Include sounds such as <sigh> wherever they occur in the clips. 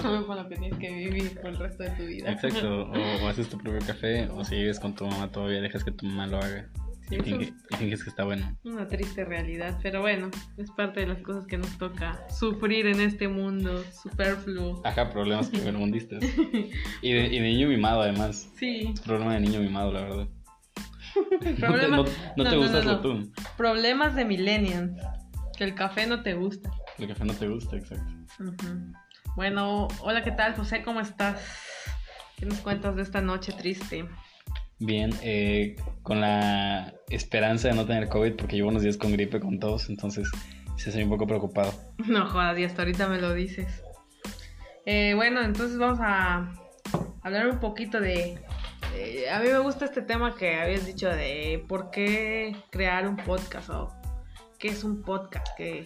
Come con lo que tienes que vivir por el resto de tu vida. Exacto, <laughs> o, o haces tu propio café, o si vives con tu mamá todavía, dejas que tu mamá lo haga. Sí, y, finges que está bueno. una triste realidad, pero bueno, es parte de las cosas que nos toca sufrir en este mundo superfluo. Ajá, problemas <laughs> primermundistas. <laughs> Y de, y de niño mimado, además. Sí, Es problema de niño mimado, la verdad. Problema- No, te- no- no no, te no, gusta no, el no. tú. problemas de millennials. Que el café no te gusta. El café no te gusta, exacto. Bueno, hola, ¿qué tal, José? ¿Cómo estás? ¿Qué nos cuentas de esta noche triste? Bien, eh, con la esperanza de no tener COVID, porque llevo unos días con gripe con todos, entonces sí estoy un poco preocupado. <laughs> No jodas, y hasta ahorita me lo dices. Eh, bueno, entonces vamos a hablar un poquito de... eh, a mí me gusta este tema que habías dicho de por qué crear un podcast o qué es un podcast, que,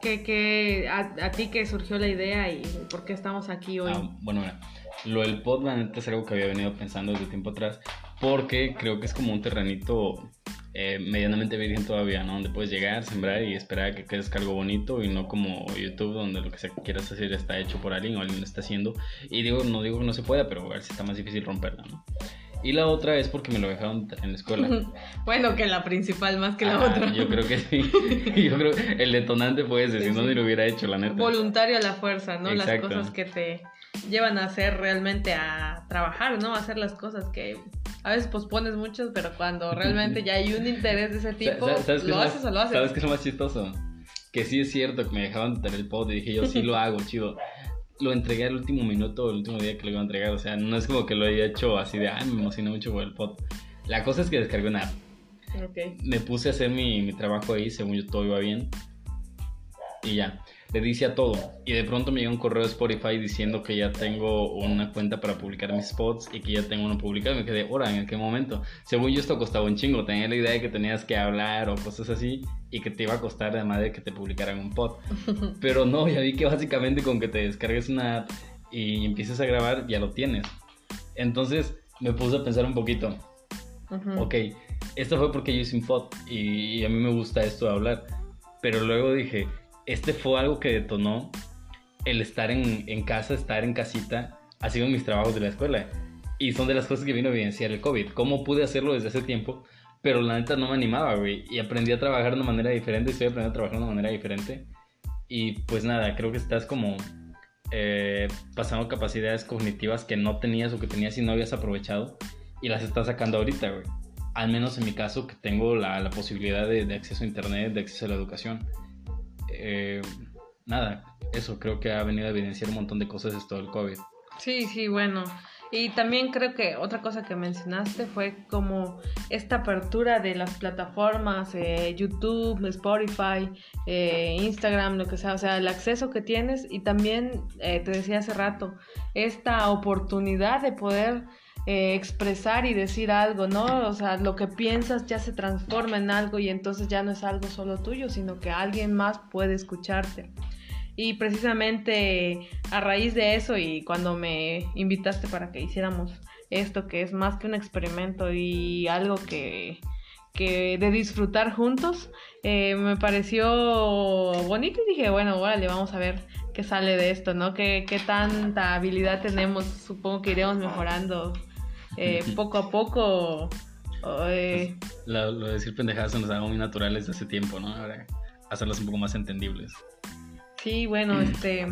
que, que a, a ti que surgió la idea y por qué estamos aquí hoy. Ah, bueno, mira, lo del pod, la neta, es algo que había venido pensando desde tiempo atrás, porque creo que es como un terrenito eh, medianamente virgen todavía, ¿no? Donde puedes llegar, sembrar y esperar a que crezca algo bonito y no como YouTube, donde lo que sea que quieras hacer está hecho por alguien o alguien lo está haciendo. Y digo, no digo que no se pueda, pero a ver si está más difícil romperla, ¿no? Y la otra es porque me lo dejaron en la escuela. <laughs> bueno, que la principal más que la Ah, otra. Yo creo que sí. <laughs> Yo creo que el detonante fue ese, si no, ni lo hubiera hecho, la neta. voluntario a la fuerza, ¿no? Exacto. Las cosas que te llevan a hacer realmente a trabajar, ¿no? A hacer las cosas que a veces pospones mucho, pero cuando <laughs> realmente ya hay un interés de ese tipo, Sa- sa- ¿sabes lo es haces más- o lo haces. ¿Sabes qué es lo más chistoso? Que sí es cierto que me dejaban tener el pod y dije yo sí lo hago, chido. Lo entregué al último minuto, el último día que lo iba a entregar. O sea, no es como que lo haya hecho así de, ay, me emocioné mucho por el pod. La cosa es que descargué una app. Ok. Me puse a hacer mi, mi trabajo ahí, según yo todo iba bien. Y ya, le dice a todo. Y de pronto me llega un correo de Spotify diciendo que ya tengo una cuenta para publicar mis spots y que ya tengo uno publicado. Y me quedé, ahora, ¿en qué momento? Según yo esto costaba un chingo. Tenía la idea de que tenías que hablar o cosas así y que te iba a costar de madre que te publicaran un pod. <laughs> Pero no, ya vi que básicamente con que te descargues una app y empieces a grabar, ya lo tienes. Entonces me puse a pensar un poquito. Ujú. Ok, esto fue porque yo hice un pod y, y a mí me gusta esto de hablar. Pero luego dije, este fue algo que detonó el estar en, en casa, estar en casita, haciendo mis trabajos de la escuela. Y son de las cosas que vino a evidenciar el COVID. ¿Cómo pude hacerlo desde hace tiempo? Pero la neta no me animaba, güey. Y aprendí a trabajar de una manera diferente, estoy aprendiendo a trabajar de una manera diferente. Y pues nada, creo que estás como eh, pasando capacidades cognitivas que no tenías o que tenías y no habías aprovechado y las estás sacando ahorita, güey. Al menos en mi caso, que tengo la, la posibilidad de, de acceso a internet, de acceso a la educación. Eh, nada, eso creo que ha venido a evidenciar un montón de cosas esto del COVID. Sí, sí, bueno. Y también creo que otra cosa que mencionaste fue como esta apertura de las plataformas, eh, YouTube, Spotify, eh, Instagram, lo que sea, o sea, el acceso que tienes y también, te decía hace rato, esta oportunidad de poder eh, expresar y decir algo, ¿no? O sea, lo que piensas ya se transforma en algo y entonces ya no es algo solo tuyo, sino que alguien más puede escucharte. Y precisamente a raíz de eso y cuando me invitaste para que hiciéramos esto, que es más que un experimento y algo que, que de disfrutar juntos, eh, me pareció bonito y dije, bueno, órale, vamos a ver qué sale de esto, ¿no? ¿Qué, qué tanta habilidad tenemos? Supongo que iremos mejorando eh, poco a poco. eh, Lo, lo de decir pendejadas se nos haga muy naturales desde hace tiempo, ¿no? Ahora hacerlas un poco más entendibles. Sí, bueno, este.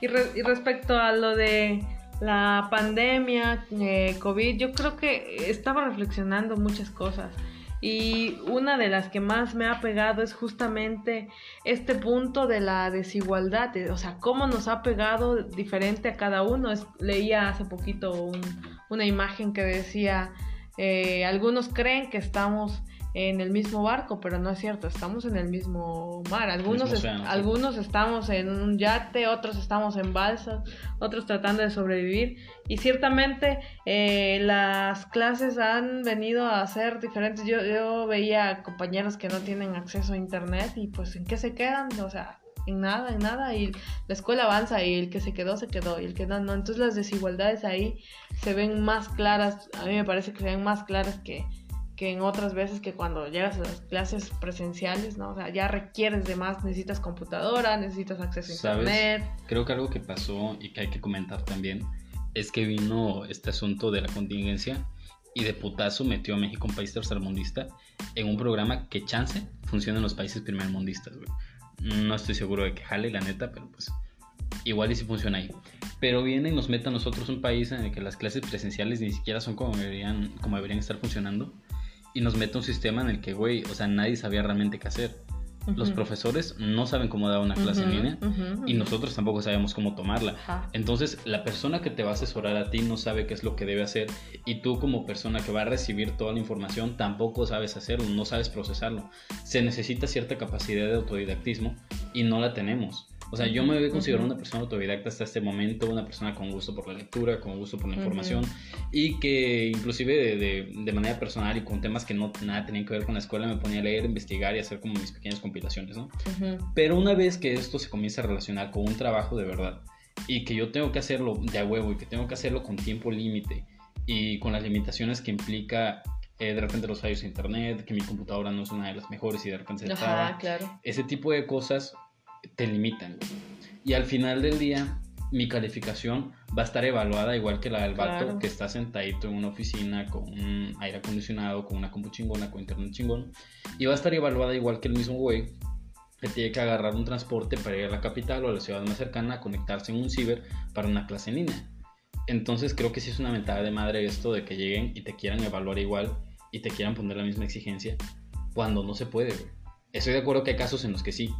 Y, re- y respecto a lo de la pandemia, eh, COVID, yo creo que estaba reflexionando muchas cosas. Y una de las que más me ha pegado es justamente este punto de la desigualdad, de- o sea, cómo nos ha pegado diferente a cada uno. Es- leía hace poquito un- una imagen que decía, eh, algunos creen que estamos en el mismo barco, pero no es cierto, estamos en el mismo mar. Algunos, Mismo océano, algunos estamos en un yate, otros estamos en balsa, otros tratando de sobrevivir. Y ciertamente eh, las clases han venido a ser diferentes. Yo, yo veía compañeros que no tienen acceso a internet y pues en qué se quedan, o sea, en nada, en nada. Y la escuela avanza y el que se quedó, se quedó y el que no, no. Entonces las desigualdades ahí se ven más claras, a mí me parece que se ven más claras que, que en otras veces que cuando llegas a las clases presenciales, ¿no? O sea, ya requieres de más, necesitas computadora, necesitas acceso a internet. Creo que algo que pasó y que hay que comentar también es que vino este asunto de la contingencia y de putazo metió a México, un país tercermundista, en un programa que chance funciona en los países primermundistas, güey. No estoy seguro de que jale, la neta, pero pues igual y si funciona ahí. Pero viene y nos mete a nosotros un país en el que las clases presenciales ni siquiera son como deberían, como deberían estar funcionando. Y nos mete un sistema en el que, güey, o sea, nadie sabía realmente qué hacer. Los profesores no saben cómo dar una clase en línea y nosotros tampoco sabemos cómo tomarla. Entonces, la persona que te va a asesorar a ti no sabe qué es lo que debe hacer y tú como persona que va a recibir toda la información tampoco sabes hacerlo, no sabes procesarlo. Se necesita cierta capacidad de autodidactismo y no la tenemos. O sea, yo me había considerado una persona autodidacta hasta este momento, una persona con gusto por la lectura, con gusto por la información y que inclusive de, de, manera personal y con temas que no nada tenían que ver con la escuela me ponía a leer, investigar y hacer como mis pequeñas compilaciones, ¿no? Pero una vez que esto se comienza a relacionar con un trabajo de verdad y que yo tengo que hacerlo de a huevo y que tengo que hacerlo con tiempo límite y con las limitaciones que implica eh, de repente los fallos de internet, que mi computadora no es una de las mejores y de repente se Ajá, claro. Ese tipo de cosas te limitan. Y al final del día, mi calificación va a estar evaluada igual que la del vato que está sentadito en una oficina con un aire acondicionado, con una compu chingona, con internet chingón. Y va a estar evaluada igual que el mismo güey que tiene que agarrar un transporte para ir a la capital o a la ciudad más cercana a conectarse en un ciber para una clase en línea. Entonces creo que sí es una mentada de madre esto de que lleguen y te quieran evaluar igual y te quieran poner la misma exigencia cuando no se puede, Estoy de acuerdo que hay casos en los que sí,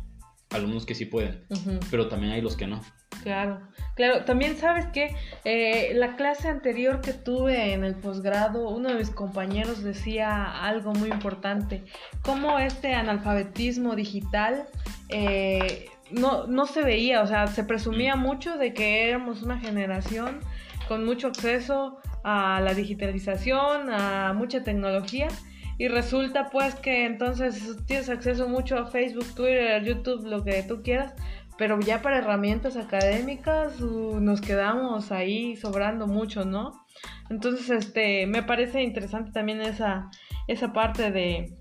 alumnos que sí pueden, pero también hay los que no. Claro, claro. También sabes que eh, la clase anterior que tuve en el posgrado, uno de mis compañeros decía algo muy importante, cómo este analfabetismo digital eh, no, no se veía, o sea, se presumía mm. mucho de que éramos una generación con mucho acceso a la digitalización, a mucha tecnología, y resulta pues que entonces tienes acceso mucho a Facebook, Twitter, YouTube, lo que tú quieras, pero ya para herramientas académicas uh, nos quedamos ahí sobrando mucho, ¿no? Entonces, este, me parece interesante también esa, esa parte de,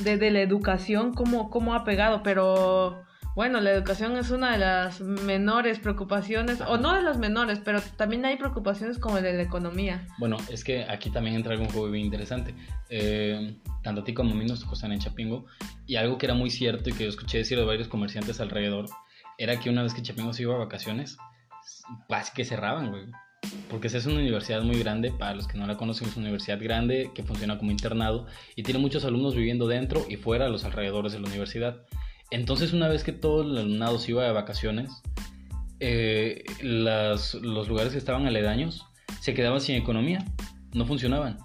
de, la educación, cómo, cómo ha pegado, pero bueno, la educación es una de las menores preocupaciones, o no de las menores, pero también hay preocupaciones como de la economía. Bueno, es que aquí también entra algo bien interesante. Eh, tanto a ti como a mí nos tocó estar en Chapingo, y algo que era muy cierto y que yo escuché decir de varios comerciantes alrededor, era que una vez que Chapingo se iba a vacaciones, casi que cerraban, güey. Porque es una universidad muy grande, para los que no la conocen, es una universidad grande que funciona como internado y tiene muchos alumnos viviendo dentro y fuera de los alrededores de la universidad. Entonces, una vez que todo el alumnado se iba de vacaciones, eh, los lugares que estaban aledaños se quedaban sin economía, no funcionaban.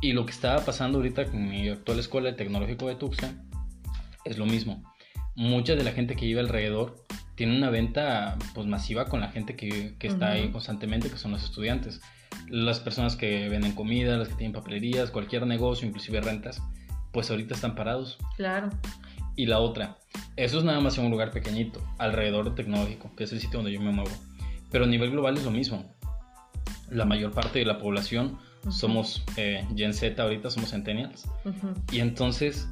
Y lo que estaba pasando ahorita con mi actual escuela, el Tecnológico de Tuxtla, es lo mismo. Mucha de la gente que vive alrededor tiene una venta pues, masiva con la gente que, está ahí constantemente, que son los estudiantes. Las personas que venden comida, las que tienen papelerías, cualquier negocio, inclusive rentas, pues ahorita están parados. Claro y la otra. Eso es nada más en un lugar pequeñito, alrededor tecnológico, que es el sitio donde yo me muevo. Pero a nivel global es lo mismo. La mayor parte de la población somos eh, Gen Z ahorita, somos centennials. Y entonces,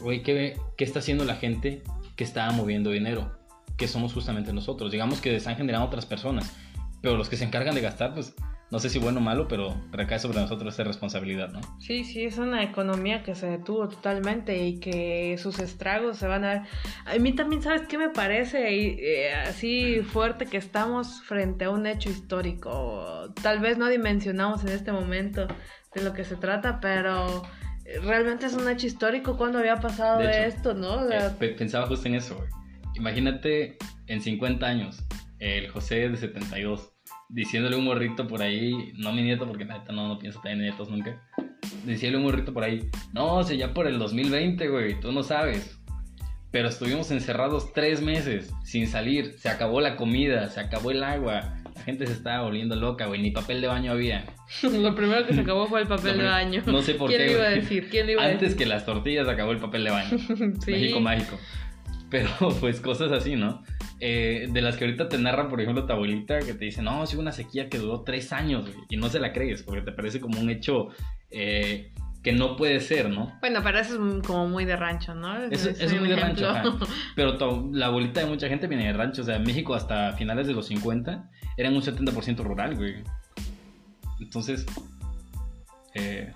güey, ¿qué, ¿qué está haciendo la gente que está moviendo dinero? Que somos justamente nosotros. Digamos que están generando otras personas. Pero los que se encargan de gastar, pues no sé si bueno o malo, pero recae sobre nosotros esa responsabilidad, ¿no? Sí, sí, es una economía que se detuvo totalmente y que sus estragos se van a ver. A mí también, ¿sabes qué me parece eh, así fuerte que estamos frente a un hecho histórico? Tal vez no dimensionamos en este momento de lo que se trata, pero realmente es un hecho histórico cuando había pasado de esto, ¿no? Eh, pensaba justo en eso, güey. Imagínate en 50 años, el José de 72 diciéndole un morrito por ahí, no mi nieto, porque neta no, no pienso tener nietos nunca. Diciéndole un morrito por ahí, no, o ya por el 2020, güey, tú no sabes. Pero estuvimos encerrados tres meses sin salir, se acabó la comida, se acabó el agua, la gente se estaba volviendo loca, güey, ni papel de baño había. <laughs> lo primero que se acabó fue el papel de baño. No sé por qué. ¿Quién iba a decir? ¿Quién iba Antes a decir? que las tortillas acabó el papel de baño. <laughs> ¿Sí? México mágico. Pero pues cosas así, ¿no? Eh, de las que ahorita te narran, por ejemplo, tu abuelita, que te dice, no, sido una sequía que duró tres años, y no se la crees, porque te parece como un hecho eh, que no puede ser, ¿no? Bueno, pero eso es como muy de rancho, ¿no? Es muy de ejemplo. rancho, ajá. <laughs> Pero la bolita de mucha gente viene de rancho. O sea, México hasta finales de los 50 eran un 70% rural, güey. Entonces, eh...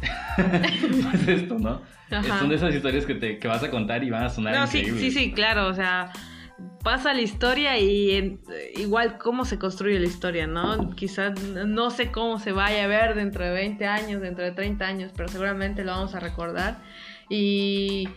<laughs> pues esto, ¿no? Ajá. Son de esas historias que, te, que vas a contar y van a sonar No, sí, sí, sí, claro, o sea, pasa la historia y en- igual cómo se construye la historia, ¿no? Quizás no sé cómo se vaya a ver dentro de 20 años, dentro de 30 años, pero seguramente lo vamos a recordar. Y,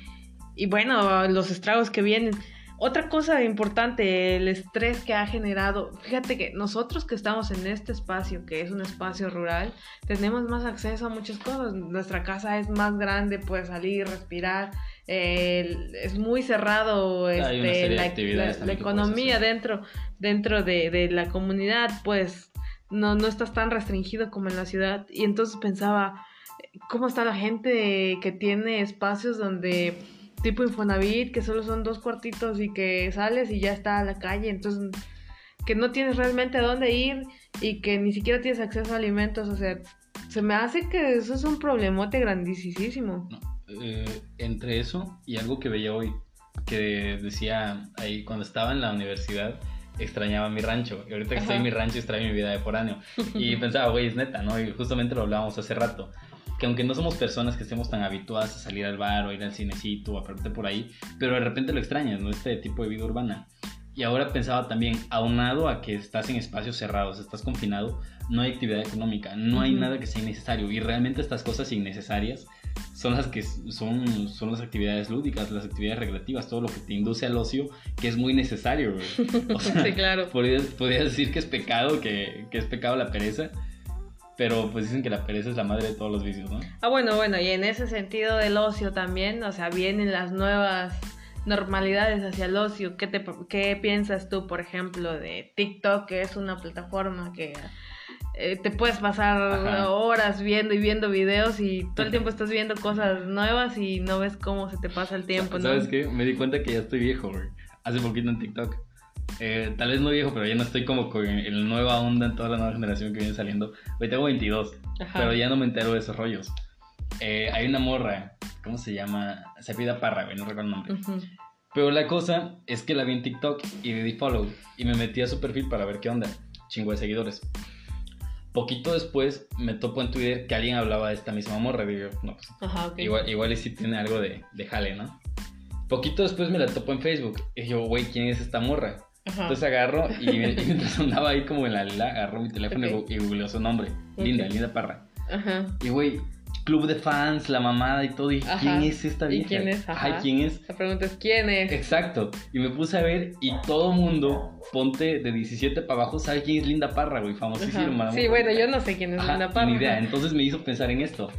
y bueno, los estragos que vienen. Otra cosa importante, el estrés que ha generado. Fíjate que nosotros que estamos en este espacio, que es un espacio rural, tenemos más acceso a muchas cosas. Nuestra casa es más grande, puedes salir, respirar. eh, es muy cerrado este, la, la- economía dentro, dentro de, de la comunidad, pues no, no estás tan restringido como en la ciudad. Y entonces pensaba, ¿cómo está la gente que tiene espacios donde tipo Infonavit, que solo son dos cuartitos y que sales y ya está a la calle, entonces que no tienes realmente a dónde ir y que ni siquiera tienes acceso a alimentos, o sea, se me hace que eso es un problemote grandísimo. No, eh, entre eso y algo que veía hoy, que decía ahí cuando estaba en la universidad, extrañaba mi rancho. Y ahorita que estoy en mi rancho, extraño mi vida de foráneo. Y <laughs> pensaba, güey, es neta, ¿no? Y justamente lo hablábamos hace rato. Que aunque no somos personas que estemos tan habituadas a salir al bar o ir al cinecito o a perderte por ahí, pero de repente lo extrañas, ¿no? Este tipo de vida urbana. Y ahora pensaba también, aunado a que estás en espacios cerrados, estás confinado, no hay actividad económica, no hay nada que sea innecesario. Y realmente estas cosas innecesarias son las que son, son las actividades lúdicas, las actividades recreativas, todo lo que te induce al ocio, que es muy necesario. O <laughs> sea, sí, claro. podrías, podrías decir que es pecado, que, que es pecado la pereza, pero pues dicen que la pereza es la madre de todos los vicios, ¿no? Ah, bueno, bueno, y en ese sentido del ocio también, o sea, vienen las nuevas normalidades hacia el ocio. ¿Qué, te, qué piensas tú, por ejemplo, de TikTok, que es una plataforma que eh, te puedes pasar Ajá. horas viendo y viendo videos y todo el tiempo estás viendo cosas nuevas y no ves cómo se te pasa el tiempo, ¿no? ¿Sabes qué? Me di cuenta que ya estoy viejo, güey. Hace poquito en TikTok. Eh, tal vez no viejo, pero ya no estoy como con en la nueva onda en toda la nueva generación que viene saliendo. Hoy tengo 22, Ajá. pero ya no me entero de esos rollos. Eh, hay una morra, ¿cómo se llama? Se pida Parra, güey, no recuerdo el nombre. Ujú. Pero la cosa es que la vi en TikTok y le di follow y me metí a su perfil para ver qué onda. Chingo de seguidores. Poquito después me topo en Twitter que alguien hablaba de esta misma morra. Digo, no, pues Ajá, ok. igual, igual y sí tiene algo de, de jale, ¿no? Poquito después me la topo en Facebook. Y yo, güey, ¿quién es esta morra? Ajá. Entonces agarro y, <laughs> y mientras andaba ahí como en la lela, agarro mi teléfono y Ok. gu- y googleó su nombre. Linda, Ok. Linda Parra. Ajá. Y güey, club de fans, la mamada y todo. ¿Y Ajá. quién es esta ¿Y vieja? quién es? Ajá, Ajá. ¿quién es? La pregunta es, ¿quién es? Exacto. Y me puse a ver y todo mundo, ponte de 17 para abajo, sabe quién es Linda Parra, güey, famosísima. Sí, bueno, yo no sé quién es Linda Parra. Ni idea. Entonces me hizo pensar en esto.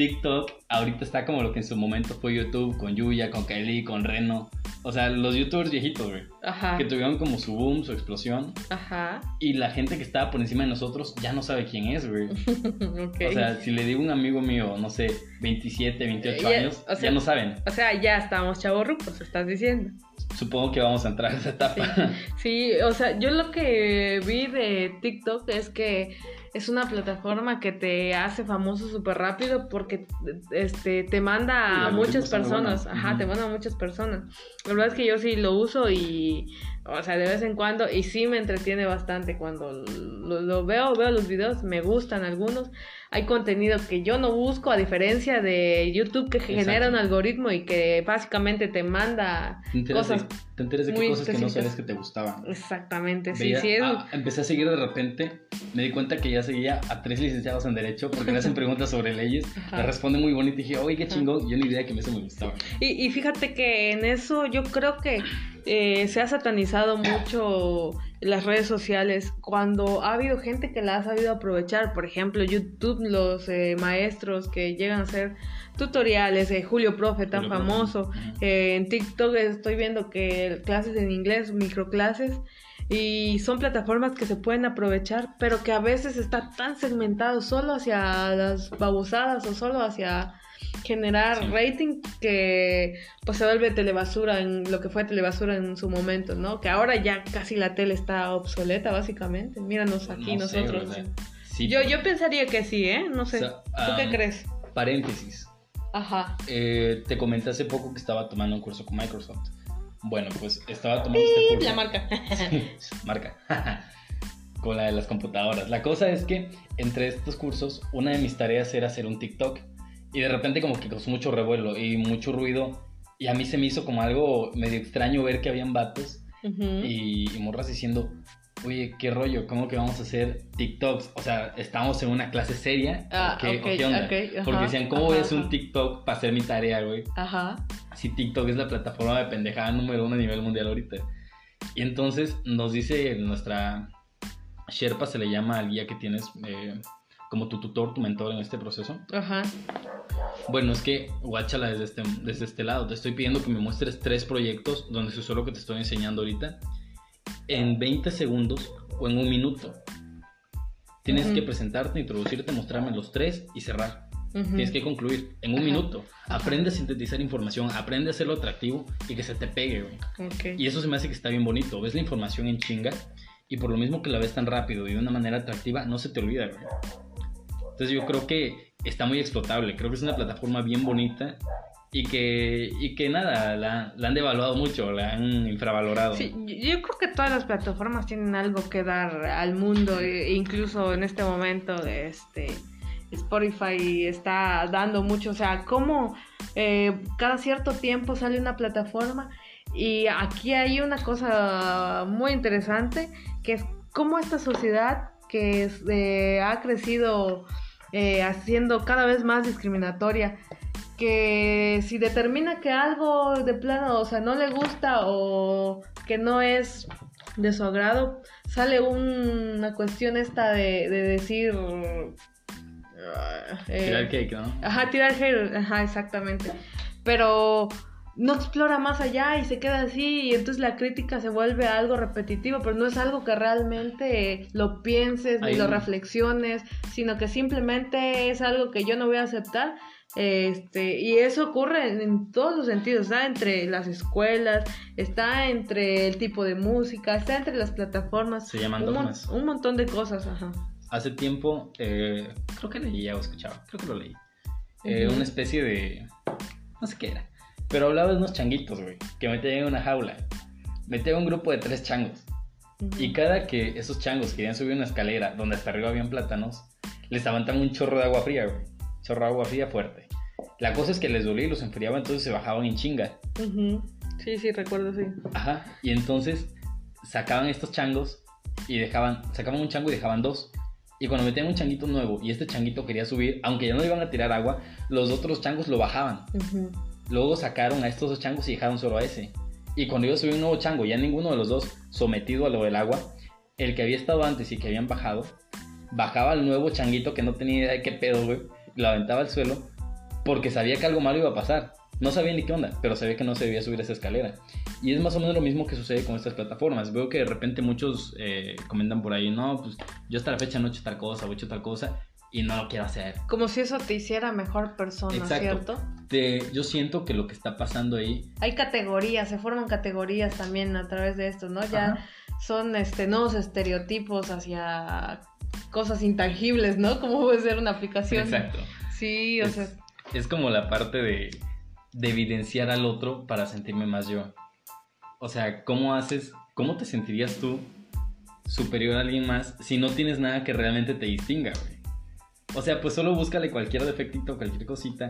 TikTok ahorita está como lo que en su momento fue YouTube, con Yuya, con Kylie, con Reno. O sea, los youtubers viejitos, güey. Ajá. Que tuvieron como su boom, su explosión. Ajá. Y la gente que estaba por encima de nosotros ya no sabe quién es, güey. <laughs> ok. O sea, si le digo a un amigo mío, no sé, 27, 28 Ya, años, o sea- ya no saben. O sea, ya estamos chavorrucos, estás diciendo. Supongo que vamos a entrar a esa etapa. Sí, o sea, yo lo que vi de TikTok es que es una plataforma que te hace famoso súper rápido porque este, te manda a muchas personas. Ajá, te manda a muchas personas. La verdad es que yo sí lo uso y, o sea, de vez en cuando, y sí me entretiene bastante cuando lo, lo veo, veo los videos, me gustan algunos. Hay contenido que yo no busco, a diferencia de YouTube que genera un algoritmo y que básicamente te manda Te cosas. de, te enteras de qué cosas que no sabes que te gustaban. Exactamente, sí, Veía- sí, es... ah, empecé a seguir de repente, me di cuenta que ya seguía a tres licenciados en Derecho porque le hacen preguntas sobre leyes, <laughs> le responden muy bonito y dije, oye, qué chingón, yo ni idea que eso me gustaba. Y, y fíjate que en eso yo creo que eh, se ha satanizado mucho las redes sociales cuando ha habido gente que la ha sabido aprovechar. Por ejemplo, YouTube, los eh, maestros que llegan a hacer tutoriales, eh, Julio Profe tan Julio famoso. Eh, en TikTok estoy viendo que clases en inglés, microclases. Y son plataformas que se pueden aprovechar, pero que a veces está tan segmentado solo hacia las babosadas o solo hacia generar Sí. rating que pues se vuelve telebasura en lo que fue telebasura en su momento, ¿no? Que ahora ya casi la tele está obsoleta básicamente. Míranos aquí No nosotros. Sí. Yo, yo pensaría que sí, ¿eh? No sé. O sea, ¿Tú qué crees? Paréntesis. Ajá. Eh, te comenté hace poco que estaba tomando un curso con Microsoft. Bueno, pues estaba tomando este Pip, curso. la marca. marca. <laughs> con la de las computadoras. La cosa es que entre estos cursos, una de mis tareas era hacer un TikTok. Y de repente como que causó mucho revuelo y mucho ruido. Y a mí se me hizo como algo medio extraño ver que habían vatos Ujú. y, y morras diciendo, oye, qué rollo, ¿cómo que vamos a hacer TikToks? O sea, estamos en una clase seria. Ah, ¿o qué, ok, o qué onda? ajá, Porque decían, ¿cómo ajá, ves un ajá. TikTok para hacer mi tarea, güey? Ajá. Si TikTok es la plataforma de pendejada número uno a nivel mundial ahorita. Y entonces nos dice nuestra Sherpa, se le llama al guía que tienes eh, como tu tutor, tu mentor en este proceso. Ajá. Bueno, es que guáchala desde este, desde este lado. Te estoy pidiendo que me muestres tres proyectos donde se usó lo que te estoy enseñando ahorita en 20 segundos o en un minuto. Tienes Ujú. que presentarte, introducirte, mostrarme los tres y cerrar. Ujú. Tienes que concluir en un Ajá. minuto. Aprende a sintetizar información, aprende a hacerlo atractivo y que se te pegue, güey. Ok. Y eso se me hace que está bien bonito. Ves la información en chinga y por lo mismo que la ves tan rápido y de una manera atractiva, no se te olvida, güey. Entonces yo creo que está muy explotable. Creo que es una plataforma bien bonita y que, y que nada, la, la han devaluado mucho, la han infravalorado. Sí, yo creo que todas las plataformas tienen algo que dar al mundo, e- incluso en este momento, este Spotify está dando mucho, o sea, como cada cierto tiempo sale una plataforma y aquí hay una cosa muy interesante que es cómo esta sociedad que eh, ha crecido eh, haciendo cada vez más discriminatoria que si determina que algo de plano, o sea, no le gusta o que no es de su agrado, sale una cuestión esta de, de decir... ah, eh, Tirar cake, ¿no? Ajá, tirar hate, ajá, exactamente. Pero no explora más allá y se queda así y entonces la crítica se vuelve algo repetitivo, pero no es algo que realmente lo pienses ni lo reflexiones, sino que simplemente es algo que yo no voy a aceptar. Este, y eso ocurre en, en todos los sentidos, está entre las escuelas, está entre el tipo de música, está entre las plataformas, Se llaman un, mon- un montón de cosas, ajá. Hace tiempo, eh, creo que leía o escuchaba, creo que lo leí. Eh. Una especie de. No sé qué era. Pero hablaba de unos changuitos, güey, que metían en una jaula. Metía un grupo de tres changos. Y cada que esos changos querían subir una escalera donde hasta arriba habían plátanos, les avantaban un chorro de agua fría, güey. Chorro de agua fría fuerte. La cosa es que les dolía y los enfriaba, entonces se bajaban en chinga. Ujú. Sí, sí, recuerdo, sí. Ajá. Y entonces sacaban estos changos y dejaban, sacaban un chango y dejaban dos. Y cuando metían un changuito nuevo y este changuito quería subir, aunque ya no le iban a tirar agua, los otros changos lo bajaban. Ujú. Luego sacaron a estos dos changos y dejaron solo a ese. Y cuando a subir un nuevo chango, ya ninguno de los dos sometido a lo del agua, el que había estado antes y que habían bajado, bajaba al nuevo changuito que no tenía idea de qué pedo, güey, lo aventaba al suelo porque sabía que algo malo iba a pasar. No sabía ni qué onda, pero sabía que no se debía subir esa escalera. Y es más o menos lo mismo que sucede con estas plataformas. Veo que de repente muchos eh, comentan por ahí, no, pues yo hasta la fecha no he hecho tal cosa he hecho tal cosa y no lo quiero hacer. Como si eso te hiciera mejor persona, Exacto. ¿cierto? Te- yo siento que lo que está pasando ahí Hay categorías, se forman categorías también a través de esto, ¿no? Ya Ajá. son este nuevos estereotipos hacia cosas intangibles, ¿no? Como puede ser una aplicación. Exacto. Sí, o Es, sea, es como la parte de, de evidenciar al otro para sentirme más yo. O sea, ¿cómo haces, cómo te sentirías tú superior a alguien más si no tienes nada que realmente te distinga, güey? O sea, pues solo búscale cualquier defectito, cualquier cosita.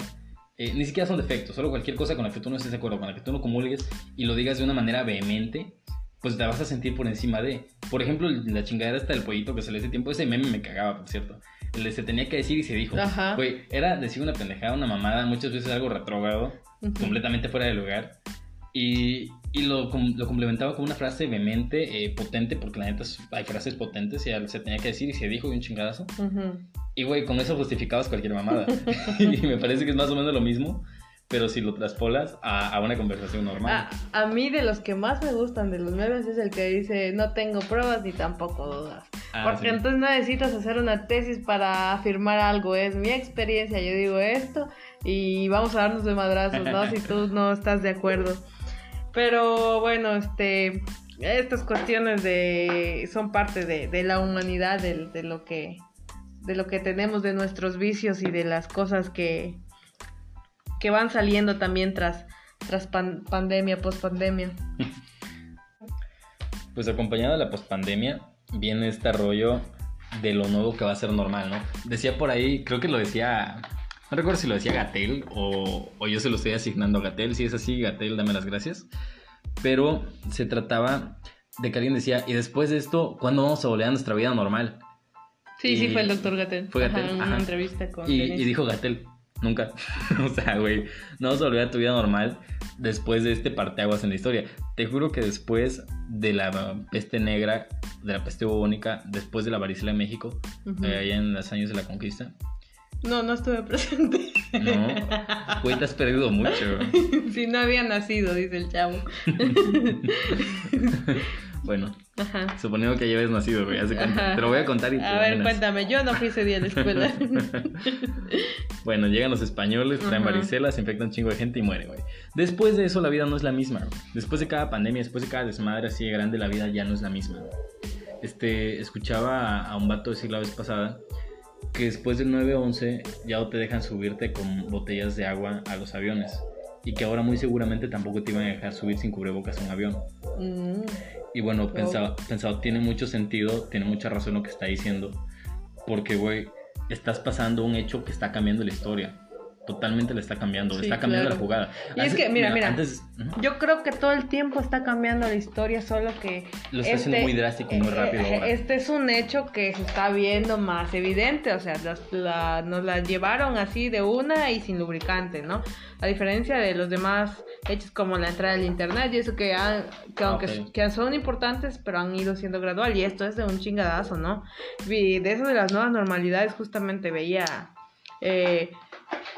Eh, ni siquiera son defectos, solo cualquier cosa con la que tú no estés de acuerdo, con la que tú no comulgues y lo digas de una manera vehemente, pues te vas a sentir por encima de. Por ejemplo, la chingadera esta del pollito que salió hace tiempo, ese meme me cagaba, por cierto. El de se tenía que decir y se dijo. Ajá. Güey, era decir una pendejada, una mamada, muchas veces algo retrógrado, completamente fuera de lugar. Y, y lo, lo complementaba con una frase vehemente, eh, potente, porque la neta hay frases potentes y se tenía que decir y se dijo y un chingadazo. Y güey, con eso justificabas cualquier mamada. <laughs> <laughs> y me parece que es más o menos lo mismo, pero si lo traspolas a, a una conversación normal. A, a mí de los que más me gustan de los memes es el que dice no tengo pruebas ni tampoco dudas. Ah, Porque sí. entonces no necesitas hacer una tesis para afirmar algo, es mi experiencia, yo digo esto y vamos a darnos de madrazos, ¿no? <laughs> si tú no estás de acuerdo. Pero bueno, este estas cuestiones de son parte de, de la humanidad, de, lo que de lo que tenemos, de nuestros vicios y de las cosas que, que van saliendo también tras, tras pandemia, post pandemia. <laughs> Pues acompañado de la post pandemia viene este rollo de lo nuevo que va a ser normal, ¿no? Decía por ahí, creo que lo decía, no recuerdo si lo decía Gatel o, o yo se lo estoy asignando a Gatel, si es así, Gatel, dame las gracias. Pero se trataba de que alguien decía, y después de esto, ¿cuándo vamos a volver a nuestra vida normal? Sí, sí, fue el doctor Gatel. Fue Gatel. una entrevista con. Y, y, dijo Gatel, nunca. <laughs> o sea, güey, no vas a volver a tu vida normal después de este parteaguas en la historia. Te juro que después de la peste negra, de la peste bubónica, después de la varicela en México, eh, allá en los años de la conquista. No, no estuve <laughs> presente. No, güey, te has perdido mucho. <laughs> Si no había nacido, dice el chavo. <laughs> Bueno, suponiendo que ya habías nacido, güey, Te lo voy a contar y te A ver, cuéntame, yo no fui ese día a la escuela. bueno, llegan los españoles, traen varicela, se infectan un chingo de gente y muere, güey. Después de eso, la vida no es la misma, güey. Después de cada pandemia, después de cada desmadre así de grande, la vida ya no es la misma. Este, escuchaba a un vato decir la vez pasada que después del 9-11 ya no te dejan subirte con botellas de agua a los aviones y que ahora muy seguramente tampoco te iban a dejar subir sin cubrebocas a un avión. Mm. Y bueno, pensaba, pensaba, tiene mucho sentido, tiene mucha razón lo que está diciendo, porque, güey, estás pasando un hecho que está cambiando la historia totalmente le está cambiando, le está cambiando la jugada. Y es que, mira, mira, yo creo que todo el tiempo está cambiando la historia, solo que... Lo está haciendo muy este, drástico y muy eh, rápido. Este es un hecho que se está viendo más evidente, o sea, nos la llevaron así de una y sin lubricante, ¿no? A diferencia de los demás hechos como la entrada del internet y eso que, que aunque que son importantes, pero han ido siendo gradual y esto es de un chingadazo, ¿no? Y de eso de las nuevas normalidades justamente veía... Eh,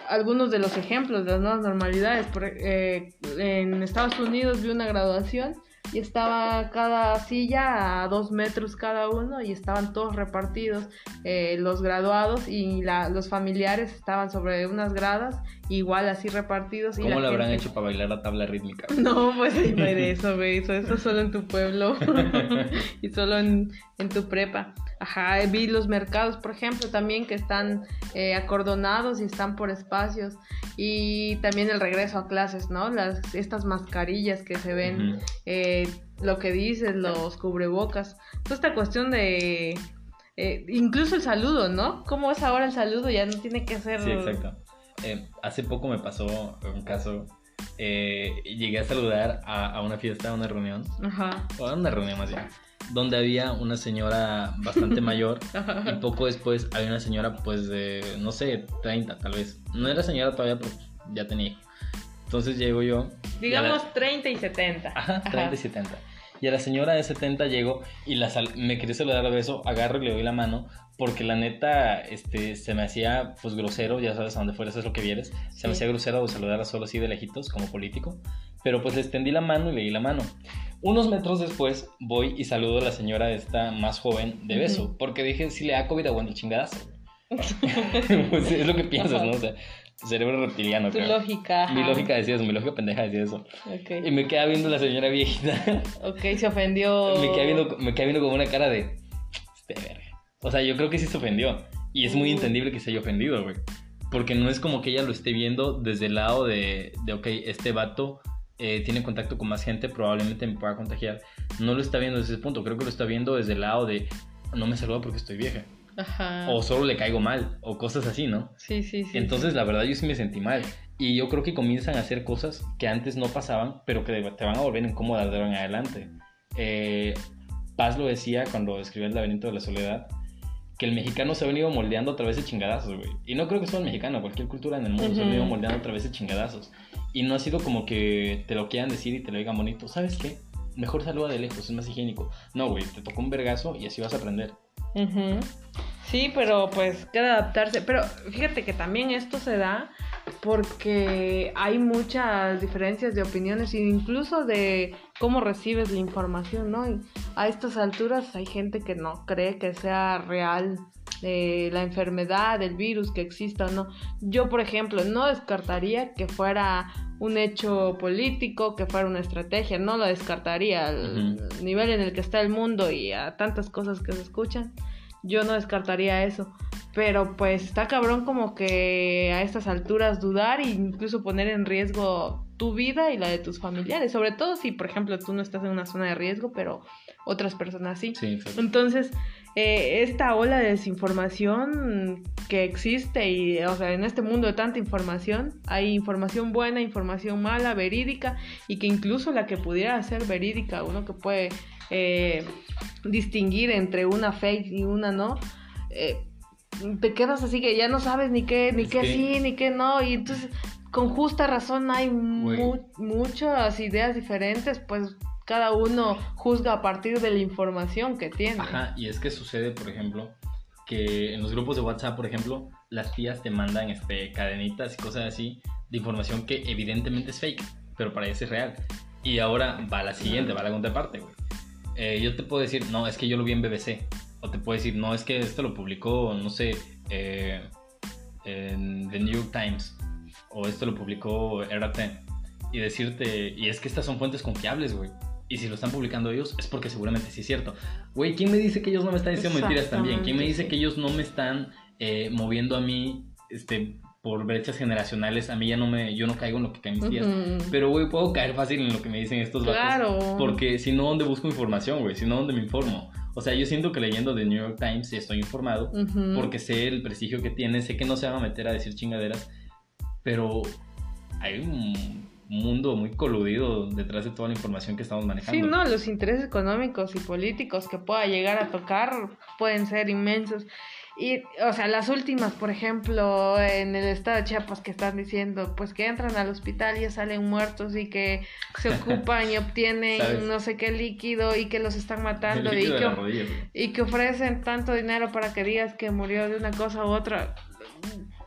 algunos de los ejemplos de las nuevas normalidades. Por, eh, en Estados Unidos vi una graduación y estaba cada silla a dos metros cada uno y estaban todos repartidos eh, los graduados y los familiares estaban sobre unas gradas igual así repartidos. ¿Cómo lo habrán hecho para bailar la tabla rítmica? <laughs> No, pues no eso, güey. Eso, eso solo en tu pueblo <laughs> <laughs> y solo en, en tu prepa. Ajá, vi los mercados, por ejemplo, también que están eh, acordonados y están por espacios. Y también el regreso a clases, ¿no? Las, estas mascarillas que se ven, eh, lo que dices, los cubrebocas. Toda esta cuestión de... Eh, incluso el saludo, ¿no? ¿Cómo es ahora el saludo? Ya no tiene que ser... Sí, exacto. hace poco me pasó un caso llegué a saludar a, a, una fiesta, a una reunión. Ajá. O a una reunión más bien donde había una señora bastante <laughs> mayor y poco después había una señora pues de, no sé, 30 tal vez. No era señora todavía, pero ya tenía Entonces llego yo. Digamos 30 y 70. Ajá, 30 y 70. Y a la señora de 70 llego y la me quería saludar a beso, agarro y le doy la mano porque la neta este, se me hacía pues grosero, ya sabes a dónde fueras es lo que vieres, se me hacía grosero saludar solo así de lejitos como político, pero pues le extendí la mano y le di la mano. Unos metros después voy y saludo a la señora esta más joven de beso, porque dije, si le da COVID aguanta chingadas. <laughs> pues es lo que piensas, ¿no? O sea, cerebro reptiliano. Tu lógica. Mi lógica decía eso, mi lógica pendeja decía eso. Okay. Y me queda viendo la señora viejita. ok, se ofendió. me queda viendo, me queda viendo como una cara de... Este verga. O sea, yo creo que sí se ofendió. Y es muy uh. entendible que se haya ofendido, güey. Porque no es como que ella lo esté viendo desde el lado de, de ok, este vato eh, tiene contacto con más gente, probablemente me pueda contagiar. No lo está viendo desde ese punto, creo que lo está viendo desde el lado de no me saluda porque estoy vieja. Ajá. O solo le caigo mal, o cosas así, ¿no? Sí, sí, sí. Entonces, la verdad, yo sí me sentí mal. Y yo creo que comienzan a hacer cosas que antes no pasaban, pero que te van a volver incómodas de ahora en adelante. Eh, Paz lo decía cuando escribió El laberinto de la soledad, que el mexicano se ha venido moldeando a través de chingadazos, güey. Y no creo que solo el mexicano, cualquier cultura en el mundo se ha venido moldeando a través de chingadazos. Y no ha sido como que te lo quieran decir y te lo digan bonito. ¿Sabes qué? Mejor saluda de lejos, es más higiénico. No, güey, te tocó un vergazo y así vas a aprender. Sí, pero pues queda adaptarse. Pero fíjate que también esto se da porque hay muchas diferencias de opiniones, incluso de cómo recibes la información, ¿no? a estas alturas hay gente que no cree que sea real de la enfermedad, del virus que exista o no. Yo, por ejemplo, no descartaría que fuera un hecho político, que fuera una estrategia, no lo descartaría al nivel en el que está el mundo y a tantas cosas que se escuchan. yo no descartaría eso. Pero pues está cabrón como que a estas alturas dudar e incluso poner en riesgo tu vida y la de tus familiares. Sobre todo si, por ejemplo, tú no estás en una zona de riesgo, pero otras personas sí. Sí. Entonces, eh, esta ola de desinformación que existe y, o sea, en este mundo de tanta información, hay información buena, información mala, verídica y que incluso la que pudiera ser verídica, uno que puede eh, distinguir entre una fake y una no, eh, te quedas así que ya no sabes ni qué, ni Es qué que- sí, ni qué no, y entonces con justa razón hay mu- muchas ideas diferentes, pues cada uno juzga a partir de la información que tiene. Ajá, y es que sucede, por ejemplo, que en los grupos de WhatsApp, por ejemplo, las tías te mandan este, cadenitas y cosas así de información que evidentemente es fake, pero para ellas es real. Y ahora va la siguiente, va la contraparte, güey. Eh, yo te puedo decir, no, es que yo lo vi en BBC. O te puedo decir, no, es que esto lo publicó, no sé, eh, en The New York Times. O esto lo publicó RT. Y decirte, y es que estas son fuentes confiables, güey. Y si lo están publicando ellos, es porque seguramente sí es cierto. Güey, ¿quién me dice que ellos no me están diciendo mentiras también? ¿Quién me dice que ellos no me están eh, moviendo a mí este, por brechas generacionales? A mí ya no me, yo no caigo en lo que caen mis tías. Ujú. Pero, güey, puedo caer fácil en lo que me dicen estos vatos. Claro. Porque si no, ¿dónde busco información, güey? Si no, ¿dónde me informo? O sea, yo siento que leyendo The New York Times sí estoy informado. Ujú. Porque sé el prestigio que tiene, sé que no se van a meter a decir chingaderas. Pero hay un mundo muy coludido detrás de toda la información que estamos manejando. Sí, no, los intereses económicos y políticos que pueda llegar a tocar pueden ser inmensos. Y, o sea, las últimas, por ejemplo, en el estado de Chiapas que están diciendo, pues que entran al hospital y ya salen muertos y que se <laughs> ocupan y obtienen ¿Sabes? no sé qué líquido y que los están matando y que, güey. y que ofrecen tanto dinero para que digas que murió de una cosa u otra.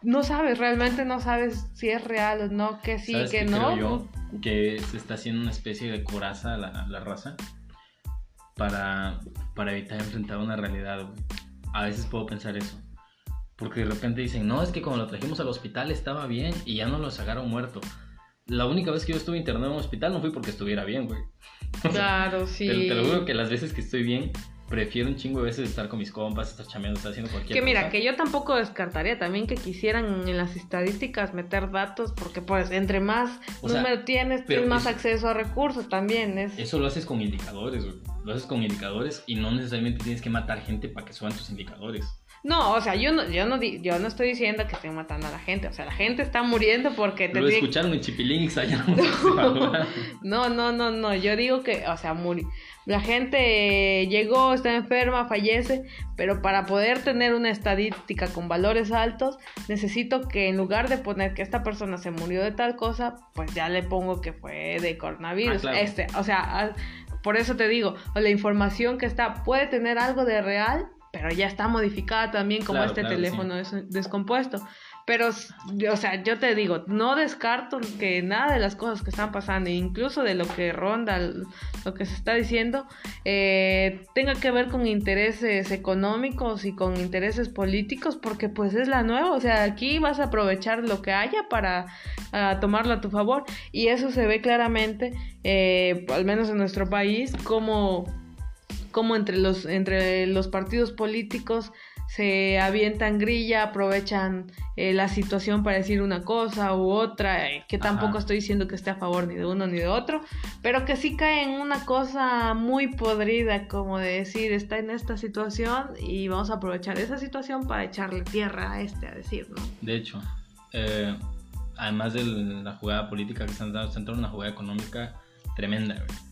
No sabes, realmente no sabes si es real o no, que sí, ¿Sabes que qué no. creo yo? Que se está haciendo una especie de coraza a la, la raza para, para evitar enfrentar una realidad, güey. A veces puedo pensar eso. Porque de repente dicen, no, es que cuando lo trajimos al hospital estaba bien y ya no lo sacaron muerto. La única vez que yo estuve internado en un hospital no fue porque estuviera bien, güey. <laughs> Claro, sí. Te, te lo juro que las veces que estoy bien, prefiero un chingo de veces estar con mis compas, estar chameando, estar haciendo cualquier Que mira, cosa. que yo tampoco descartaría también que quisieran en las estadísticas meter datos, porque pues entre más O sea, número tienes, tienes más es- acceso a recursos también. Es... Eso lo haces con indicadores, güey. Lo haces con indicadores y no necesariamente tienes que matar gente para que suban tus indicadores. No, o sea, yo no, yo no, yo no estoy diciendo que estén matando a la gente, o sea, la gente está muriendo porque Lo tendría- escucharon en Chipilinx <laughs> allá. No, no, no, no, yo digo que, o sea, muri... la gente llegó, está enferma, fallece, pero para poder tener una estadística con valores altos, necesito que en lugar de poner que esta persona se murió de tal cosa, pues ya le pongo que fue de coronavirus. Ah, claro. Este, o sea, ah, por eso te digo, la información que está puede tener algo de real, pero ya está modificada también como Claro, este claro, teléfono des- descompuesto. Pero, o sea, yo te digo, no descarto que nada de las cosas que están pasando, incluso de lo que ronda, lo que se está diciendo, eh, tenga que ver con intereses económicos y con intereses políticos, porque pues es la nueva, o sea, aquí vas a aprovechar lo que haya para ah, tomarlo a tu favor, y eso se ve claramente, eh, al menos en nuestro país, como, como entre, los, entre los partidos políticos se avientan grilla, aprovechan eh, la situación para decir una cosa u otra, eh, que tampoco Ajá. estoy diciendo que esté a favor ni de uno ni de otro, pero que sí cae en una cosa muy podrida, como de decir, está en esta situación y vamos a aprovechar esa situación para echarle tierra a este, a decir, ¿no? De hecho, eh, además de la jugada política que están dando, están dando una jugada económica tremenda, güey.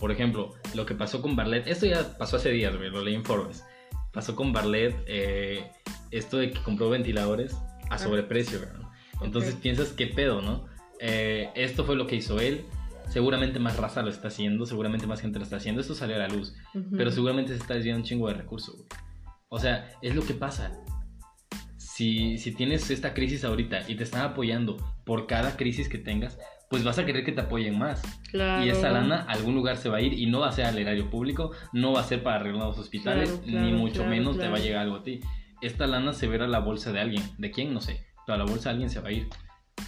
Por ejemplo, lo que pasó con Barlet, esto ya pasó hace días, güey, lo leí en Forbes. Pasó con Barlet, eh, esto de que compró ventiladores a sobreprecio, güey. Entonces Ok. piensas, ¿qué pedo, no? Eh, esto fue lo que hizo él. Seguramente más raza lo está haciendo, seguramente más gente lo está haciendo. Esto salió a la luz. Ujú. Pero seguramente se está desviando un chingo de recursos, güey. O sea, es lo que pasa. Si, si tienes esta crisis ahorita y te están apoyando por cada crisis que tengas, pues vas a querer que te apoyen más. Claro. Y esa lana a algún lugar se va a ir y no va a ser al erario público, no va a ser para arreglar los hospitales, Claro, claro, ni mucho menos te va a llegar algo a ti. Esta lana se verá a la bolsa de alguien. ¿De quién? No sé. Pero a la bolsa de alguien se va a ir.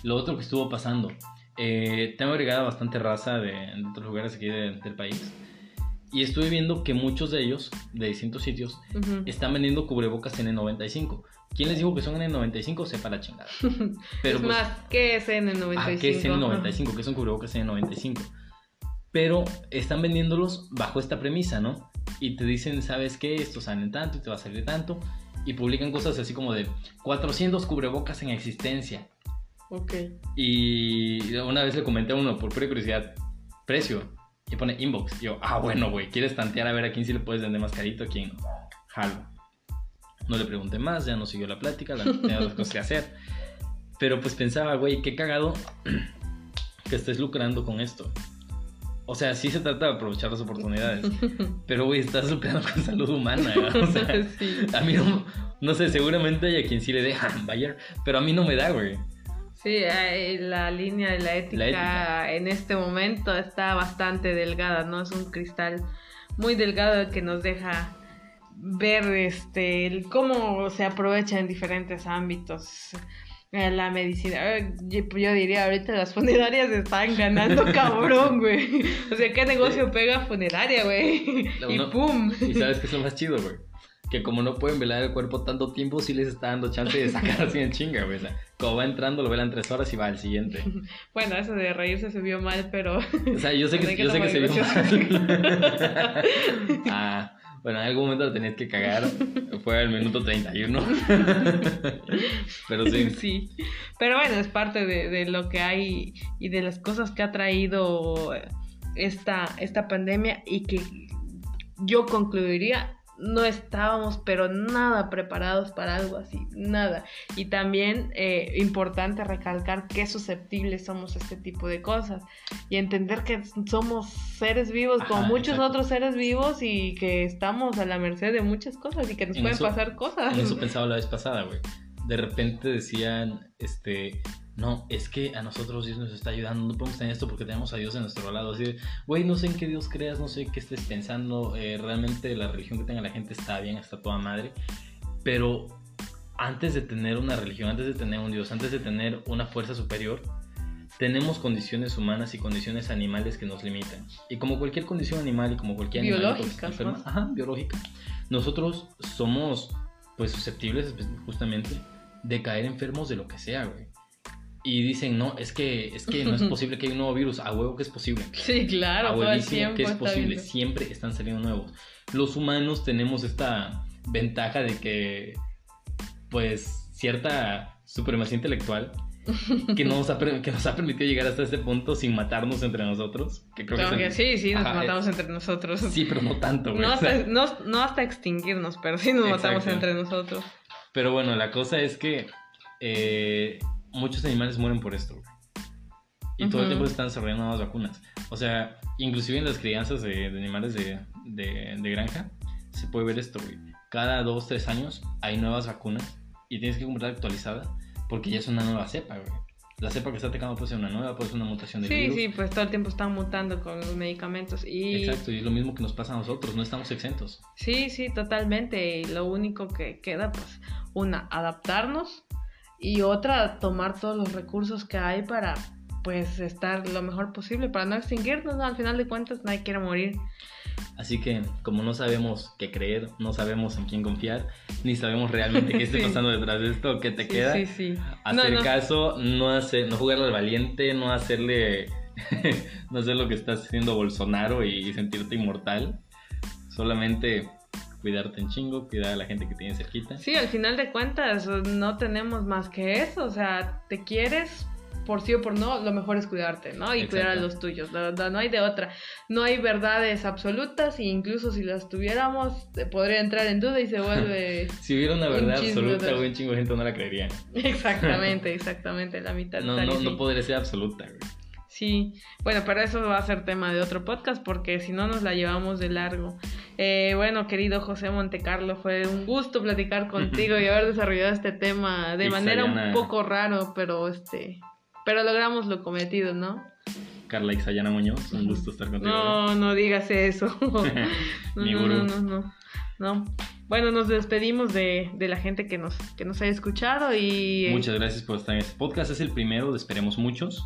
Lo otro que estuvo pasando. eh, tengo agregada bastante raza de, de otros lugares aquí de- del país. Y estuve viendo que muchos de ellos, de distintos sitios, Ujú. están vendiendo cubrebocas N95. ¿Quién les dijo que son N95? Sepa la chingada. <laughs> Pero es pues, más, ¿qué es N95? Ah, ¿qué es N95? ¿Qué es un cubrebocas N95? Pero están vendiéndolos bajo esta premisa, ¿no? Y te dicen, ¿sabes qué? Esto salen tanto y te va a salir tanto. Y publican cosas así como de 400 cubrebocas en existencia. Ok. Y una vez le comenté a uno por pura curiosidad, precio. Y pone inbox. Y yo, ah, bueno, güey, ¿quieres tantear a ver a quién sí le puedes vender más carito? ¿A quién? Jalo. No le pregunté más, ya no siguió la plática, la, tenía otras cosas que hacer. Pero pues pensaba, güey, qué cagado <clears throat> que estés lucrando con esto. O sea, sí se trata de aprovechar las oportunidades. <laughs> Pero, güey, estás lucrando con salud humana. ¿verdad? O sea, <laughs> sí. a mí no, no sé, seguramente hay a quien sí le deja <laughs> Bayer, pero a mí no me da, güey. Sí, eh, la línea de la ética, La ética. en este momento está bastante delgada, ¿no? Es un cristal muy delgado que nos deja ver este el cómo se aprovecha en diferentes ámbitos eh, la medicina. Yo, diría ahorita las funerarias están ganando <laughs> cabrón, güey. O sea, ¿qué negocio pega funeraria, güey? No, Y no. pum. Y sabes que es lo más chido, güey. Que como no pueden velar el cuerpo tanto tiempo, sí les está dando chance de sacar así en chinga, güey. O sea, como va entrando, lo velan tres horas y va al siguiente. <laughs> Bueno, eso de reírse se vio mal, pero O sea, yo sé <laughs> que, yo sé que se vio mal. ah, bueno, en algún momento lo tenías que cagar. <laughs> Fue al minuto 31. <laughs> Pero sí. Sí, pero bueno, es parte de, de lo que hay y de las cosas que ha traído esta, esta pandemia y que yo concluiría, no estábamos pero nada preparados para algo así, nada. Y también eh, importante recalcar qué susceptibles somos a este tipo de cosas y entender que somos seres vivos como muchos exacto. otros seres vivos y que estamos a la merced de muchas cosas y que nos En pueden eso- pasar cosas. En eso pensaba la vez pasada, güey. De repente decían, este, no, es que a nosotros Dios nos está ayudando, no podemos tener esto porque tenemos a Dios en nuestro lado. Así de, güey, no sé en qué Dios creas, no sé qué estés pensando, eh, realmente la religión que tenga la gente está bien, está toda madre. Pero antes de tener una religión, antes de tener un Dios, antes de tener una fuerza superior, tenemos condiciones humanas y condiciones animales que nos limitan. Y como cualquier condición animal y como cualquier animal enfermo- más. ajá, biológica, nosotros somos pues susceptibles espe- justamente de caer enfermos de lo que sea, güey. Y dicen, no, es que, es que no es <laughs> posible que haya un nuevo virus. A huevo que es posible. Sí, claro, Abuelísimo tiempo que es posible. viendo. Siempre están saliendo nuevos. Los humanos tenemos esta ventaja de que, pues, cierta supremacía intelectual que nos ha, que nos ha permitido llegar hasta este punto sin matarnos entre nosotros. Que creo Claro que sí, sí, nos Ajá, matamos es- entre nosotros. Sí, pero no tanto, no, hasta, no, no hasta extinguirnos, pero sí nos matamos entre nosotros. Pero bueno, la cosa es que eh, muchos animales mueren por esto, güey. Y todo el tiempo se están desarrollando nuevas vacunas. O sea, inclusive en las crianzas de, de animales de, de- de granja, se puede ver esto, güey. Cada dos, tres años hay nuevas vacunas y tienes que comprarla actualizada porque ya es una nueva cepa, güey. La cepa que está atacando puede ser una nueva, puede ser una mutación del Sí, virus. sí, pues todo el tiempo están mutando con los medicamentos. Y Exacto, y es lo mismo que nos pasa a nosotros, no estamos exentos. sí, sí, totalmente. Y lo único que queda, pues, una, adaptarnos y otra, tomar todos los recursos que hay para, pues, estar lo mejor posible, para no extinguirnos. ¿no? Al final de cuentas, nadie quiere morir. Así que, como no sabemos qué creer, no sabemos en quién confiar, ni sabemos realmente qué esté <laughs> Sí. pasando detrás de esto, ¿qué te Sí, queda? Sí, sí. Hacer No, no. caso, no hacer, no jugarle al valiente, no hacerle, <laughs> no hacer lo que está haciendo Bolsonaro y sentirte inmortal. Solamente cuidarte en chingo, cuidar a la gente que tienes cerquita. Sí, al final de cuentas no tenemos más que eso, o sea, te quieres por sí o por no, lo mejor es cuidarte, ¿no? Y Exacto. cuidar a los tuyos, la verdad, no hay de otra. No hay verdades absolutas e incluso si las tuviéramos podría entrar en duda y se vuelve <laughs> Si hubiera una Un verdad absoluta, güey, un chingo de gente no la creería. exactamente, <laughs> exactamente la mitad. No, no, sí. no podría ser absoluta, güey. Sí, bueno, pero eso va a ser tema de otro podcast porque si no nos la llevamos de largo. Eh, bueno, querido José Montecarlo, fue un gusto platicar contigo y haber desarrollado este tema de manera un poco raro, pero este, pero logramos lo cometido, ¿no? Carla Ixayana Muñoz, un gusto estar contigo. No, no digas eso. <laughs> No, Mi no, gurú. no, no, no, no. Bueno, nos despedimos de, de la gente que nos, que nos haya escuchado y... eh, Muchas gracias por estar en este podcast. Es el primero esperemos muchos.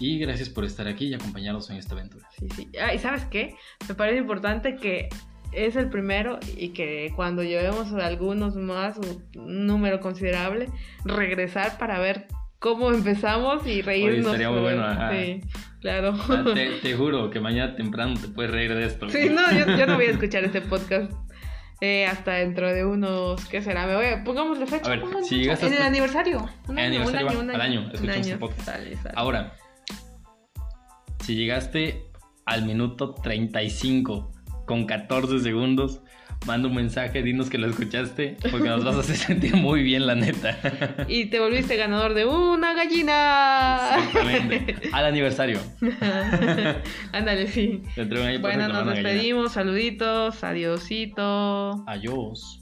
Y gracias por estar aquí y acompañarnos en esta aventura. Sí, sí. Ah, ¿Y sabes qué? Me parece importante que es el primero y que cuando llevemos algunos más, un número considerable, regresar para ver cómo empezamos y reírnos. estaría muy bueno, ajá. Sí, claro. Ah, te, te juro que mañana temprano te puedes reír de esto. Sí, no, yo, yo no voy a <laughs> escuchar este podcast eh, hasta dentro de unos, ¿qué será? Me voy a, pongámosle fecha. A ver, si fecha. llegas en el aniversario. Un El año, aniversario un va, año, un al año. año, Un escuchamos año. podcast. Sale, sale. Ahora, si llegaste al minuto 35 con 14 segundos, manda un mensaje, dinos que lo escuchaste, porque nos vas a hacer <laughs> sentir muy bien, la neta. Y te volviste ganador de una gallina. Exactamente. Al aniversario. <laughs> Ándale, sí. Bueno, nos despedimos. Saluditos. Adiosito. Adiós.